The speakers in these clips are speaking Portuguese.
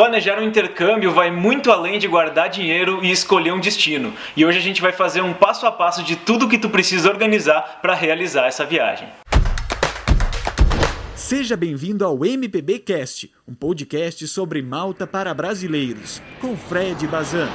Planejar um intercâmbio vai muito além de guardar dinheiro e escolher um destino. E hoje a gente vai fazer um passo a passo de tudo que tu precisa organizar para realizar essa viagem. Seja bem-vindo ao MPB Cast, um podcast sobre Malta para brasileiros, com Fred Bazan.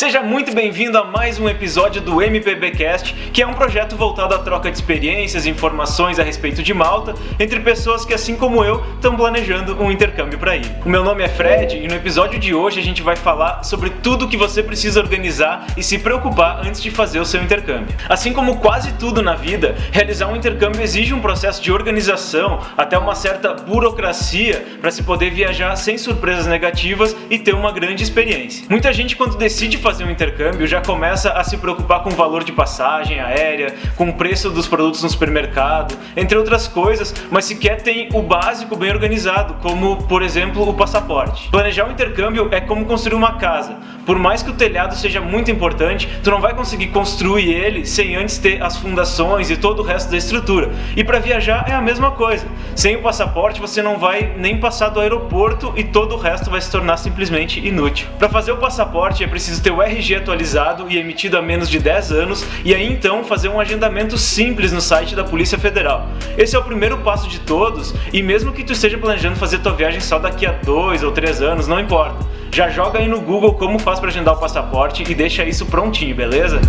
Seja muito bem-vindo a mais um episódio do MPBcast, que é um projeto voltado à troca de experiências e informações a respeito de Malta entre pessoas que, assim como eu, estão planejando um intercâmbio para ir. O meu nome é Fred e no episódio de hoje a gente vai falar sobre tudo que você precisa organizar e se preocupar antes de fazer o seu intercâmbio. Assim como quase tudo na vida, realizar um intercâmbio exige um processo de organização, até uma certa burocracia para se poder viajar sem surpresas negativas e ter uma grande experiência. Muita gente quando decide fazer um intercâmbio já começa a se preocupar com o valor de passagem aérea, com o preço dos produtos no supermercado, entre outras coisas, mas sequer tem o básico bem organizado, como por exemplo o passaporte. Planejar um intercâmbio é como construir uma casa. Por mais que o telhado seja muito importante, tu não vai conseguir construir ele sem antes ter as fundações e todo o resto da estrutura. E para viajar é a mesma coisa. Sem o passaporte você não vai nem passar do aeroporto e todo o resto vai se tornar simplesmente inútil. Para fazer o passaporte é preciso ter seu RG atualizado e emitido há menos de 10 anos e aí então fazer um agendamento simples no site da Polícia Federal. Esse é o primeiro passo de todos e mesmo que tu esteja planejando fazer tua viagem só daqui a 2 ou 3 anos, não importa. Já joga aí no Google como faz para agendar o passaporte e deixa isso prontinho, beleza?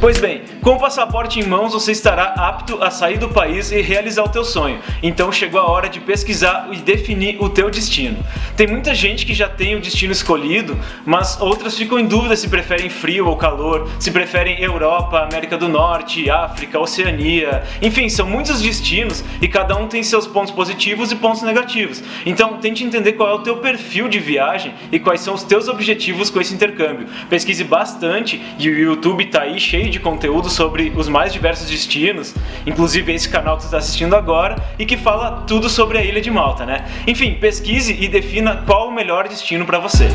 Pois bem, com o passaporte em mãos você estará apto a sair do país e realizar o teu sonho. Então chegou a hora de pesquisar e definir o teu destino. Tem muita gente que já tem o destino escolhido, mas outras ficam em dúvida se preferem frio ou calor, se preferem Europa, América do Norte, África, Oceania. Enfim, são muitos destinos e cada um tem seus pontos positivos e pontos negativos. Então tente entender qual é o teu perfil de viagem e quais são os teus objetivos com esse intercâmbio. Pesquise bastante e o YouTube está aí cheio de conteúdo sobre os mais diversos destinos, inclusive esse canal que você está assistindo agora, e que fala tudo sobre a ilha de Malta, né? Enfim, pesquise e defina qual o melhor destino para você.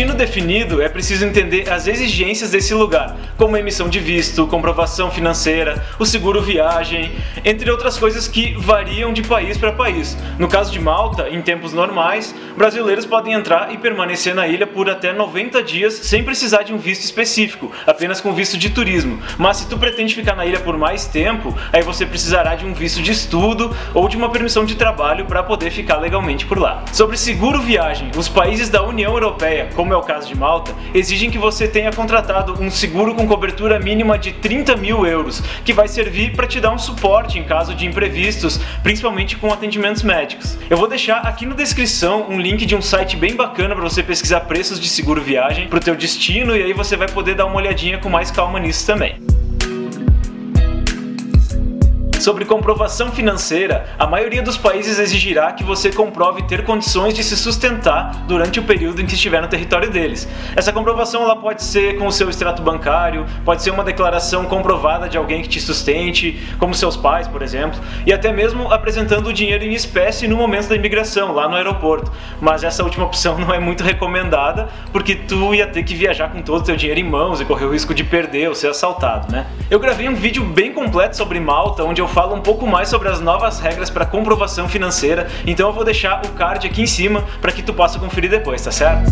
Destino definido, é preciso entender as exigências desse lugar, como emissão de visto, comprovação financeira, o seguro viagem, entre outras coisas que variam de país para país. No caso de Malta, em tempos normais, brasileiros podem entrar e permanecer na ilha por até 90 dias sem precisar de um visto específico, apenas com visto de turismo. Mas se tu pretende ficar na ilha por mais tempo, aí você precisará de um visto de estudo ou de uma permissão de trabalho para poder ficar legalmente por lá. Sobre seguro viagem, os países da União Europeia, como como é o caso de Malta, exigem que você tenha contratado um seguro com cobertura mínima de 30 mil euros, que vai servir para te dar um suporte em caso de imprevistos, principalmente com atendimentos médicos. Eu vou deixar aqui na descrição um link de um site bem bacana para você pesquisar preços de seguro viagem para o teu destino e aí você vai poder dar uma olhadinha com mais calma nisso também. Sobre comprovação financeira, a maioria dos países exigirá que você comprove ter condições de se sustentar durante o período em que estiver no território deles. Essa comprovação ela pode ser com o seu extrato bancário, pode ser uma declaração comprovada de alguém que te sustente, como seus pais, por exemplo, e até mesmo apresentando o dinheiro em espécie no momento da imigração, lá no aeroporto. Mas essa última opção não é muito recomendada, porque tu ia ter que viajar com todo o teu dinheiro em mãos e correr o risco de perder ou ser assaltado, né? Eu gravei um vídeo bem completo sobre Malta, onde eu fala um pouco mais sobre as novas regras para comprovação financeira, então eu vou deixar o card aqui em cima para que tu possa conferir depois, tá certo?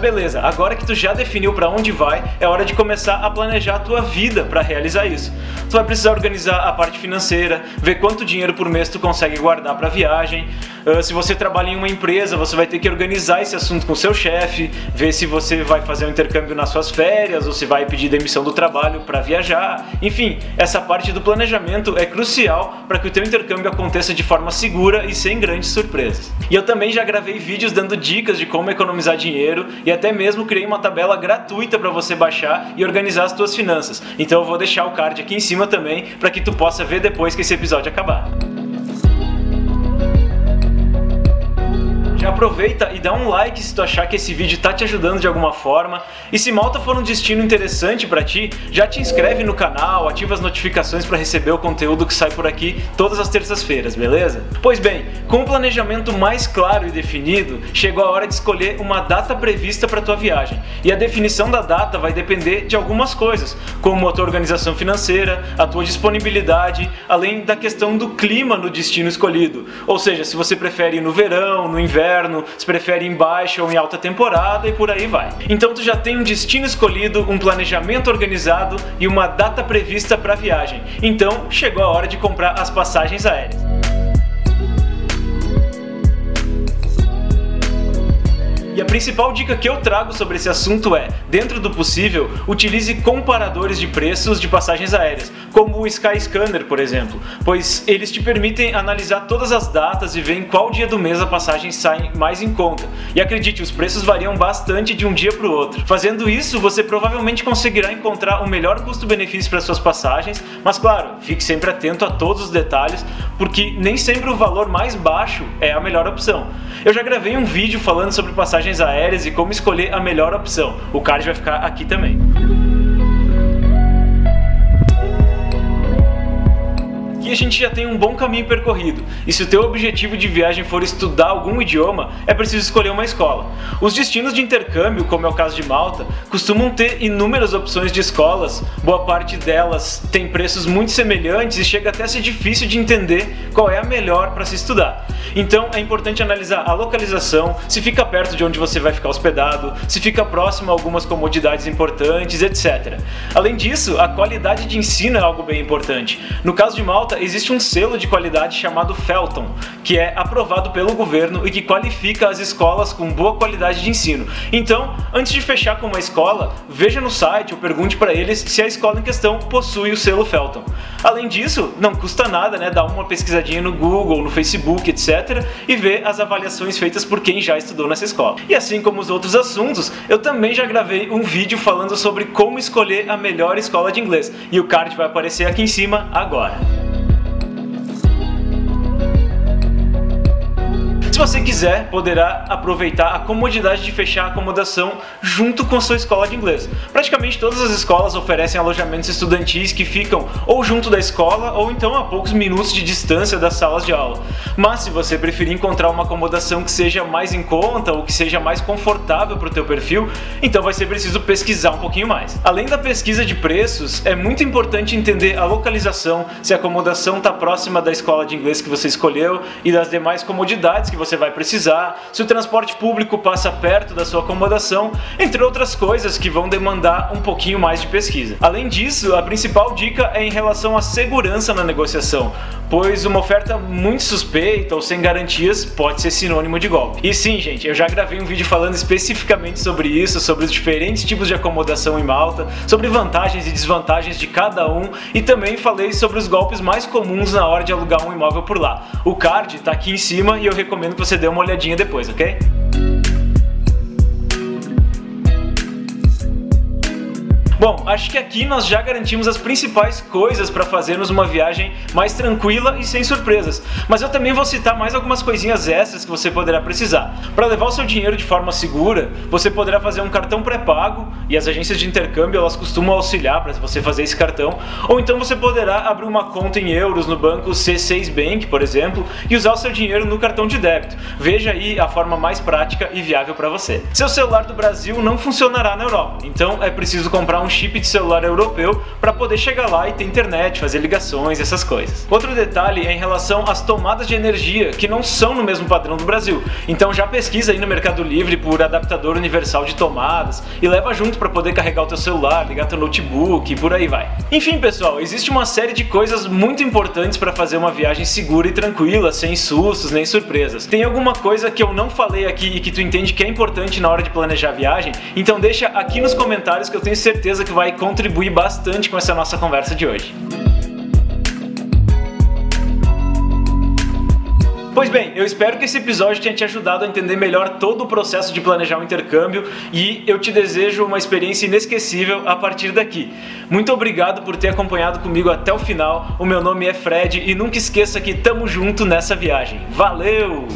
Beleza, agora que tu já definiu para onde vai, é hora de começar a planejar a tua vida para realizar isso. Tu vai precisar organizar a parte financeira, ver quanto dinheiro por mês tu consegue guardar para viagem. Uh, se você trabalha em uma empresa, você vai ter que organizar esse assunto com seu chefe, ver se você vai fazer um intercâmbio nas suas férias ou se vai pedir demissão do trabalho para viajar. Enfim, essa parte do planejamento é crucial para que o teu intercâmbio aconteça de forma segura e sem grandes surpresas. E eu também já gravei vídeos dando dicas de como economizar dinheiro e até mesmo criei uma tabela gratuita para você baixar e organizar as tuas finanças. Então eu vou deixar o card aqui em cima também para que tu possa ver depois que esse episódio acabar. Aproveita e dá um like se tu achar que esse vídeo tá te ajudando de alguma forma. E se Malta for um destino interessante para ti, já te inscreve no canal, ativa as notificações para receber o conteúdo que sai por aqui todas as terças-feiras, beleza? Pois bem, com um planejamento mais claro e definido, chegou a hora de escolher uma data prevista para tua viagem. E a definição da data vai depender de algumas coisas, como a tua organização financeira, a tua disponibilidade, além da questão do clima no destino escolhido. Ou seja, se você prefere ir no verão, no inverno, se prefere em baixa ou em alta temporada e por aí vai. Então tu já tem um destino escolhido, um planejamento organizado e uma data prevista para a viagem. Então chegou a hora de comprar as passagens aéreas. E a principal dica que eu trago sobre esse assunto é, dentro do possível, utilize comparadores de preços de passagens aéreas, como o Skyscanner, por exemplo, pois eles te permitem analisar todas as datas e ver em qual dia do mês a passagem sai mais em conta. E acredite, os preços variam bastante de um dia para o outro. Fazendo isso, você provavelmente conseguirá encontrar o melhor custo-benefício para suas passagens, mas claro, fique sempre atento a todos os detalhes, porque nem sempre o valor mais baixo é a melhor opção. Eu já gravei um vídeo falando sobre passagens aéreas e como escolher a melhor opção. O card vai ficar aqui também. Aqui a gente já tem um bom caminho percorrido, e se o teu objetivo de viagem for estudar algum idioma, é preciso escolher uma escola. Os destinos de intercâmbio, como é o caso de Malta, costumam ter inúmeras opções de escolas, boa parte delas tem preços muito semelhantes e chega até a ser difícil de entender qual é a melhor para se estudar. Então é importante analisar a localização, se fica perto de onde você vai ficar hospedado, se fica próximo a algumas comodidades importantes, etc. Além disso, a qualidade de ensino é algo bem importante. No caso de Malta, existe um selo de qualidade chamado Felton, que é aprovado pelo governo e que qualifica as escolas com boa qualidade de ensino. Então, antes de fechar com uma escola, veja no site ou pergunte para eles se a escola em questão possui o selo Felton. Além disso, não custa nada, né, dar uma pesquisadinha no Google, no Facebook, etc, e ver as avaliações feitas por quem já estudou nessa escola. E assim como os outros assuntos, eu também já gravei um vídeo falando sobre como escolher a melhor escola de inglês, e o card vai aparecer aqui em cima agora. Você quiser, poderá aproveitar a comodidade de fechar a acomodação junto com sua escola de inglês. Praticamente todas as escolas oferecem alojamentos estudantis que ficam ou junto da escola ou então a poucos minutos de distância das salas de aula. Mas se você preferir encontrar uma acomodação que seja mais em conta ou que seja mais confortável para o teu perfil, então vai ser preciso pesquisar um pouquinho mais. Além da pesquisa de preços, é muito importante entender a localização, se a acomodação está próxima da escola de inglês que você escolheu e das demais comodidades que você você vai precisar, se o transporte público passa perto da sua acomodação, entre outras coisas que vão demandar um pouquinho mais de pesquisa. Além disso, a principal dica é em relação à segurança na negociação, pois uma oferta muito suspeita ou sem garantias pode ser sinônimo de golpe. E sim, gente, eu já gravei um vídeo falando especificamente sobre isso, sobre os diferentes tipos de acomodação em Malta, sobre vantagens e desvantagens de cada um e também falei sobre os golpes mais comuns na hora de alugar um imóvel por lá. O card está aqui em cima e eu recomendo você dê uma olhadinha depois, ok? Bom, acho que aqui nós já garantimos as principais coisas para fazermos uma viagem mais tranquila e sem surpresas. Mas eu também vou citar mais algumas coisinhas extras que você poderá precisar. Para levar o seu dinheiro de forma segura, você poderá fazer um cartão pré-pago e as agências de intercâmbio elas costumam auxiliar para você fazer esse cartão. Ou então você poderá abrir uma conta em euros no banco C6 Bank, por exemplo, e usar o seu dinheiro no cartão de débito. Veja aí a forma mais prática e viável para você. Seu celular do Brasil não funcionará na Europa, então é preciso comprar um chip de celular europeu para poder chegar lá e ter internet, fazer ligações, essas coisas. Outro detalhe é em relação às tomadas de energia, que não são no mesmo padrão do Brasil. Então já pesquisa aí no Mercado Livre por adaptador universal de tomadas e leva junto para poder carregar o teu celular, ligar teu notebook e por aí vai. Enfim, pessoal, existe uma série de coisas muito importantes para fazer uma viagem segura e tranquila, sem sustos nem surpresas. Tem alguma coisa que eu não falei aqui e que tu entende que é importante na hora de planejar a viagem? Então deixa aqui nos comentários que eu tenho certeza certeza que vai contribuir bastante com essa nossa conversa de hoje. Pois bem, eu espero que esse episódio tenha te ajudado a entender melhor todo o processo de planejar um intercâmbio e eu te desejo uma experiência inesquecível a partir daqui. Muito obrigado por ter acompanhado comigo até o final. O meu nome é Fred e nunca esqueça que tamo junto nessa viagem. Valeu!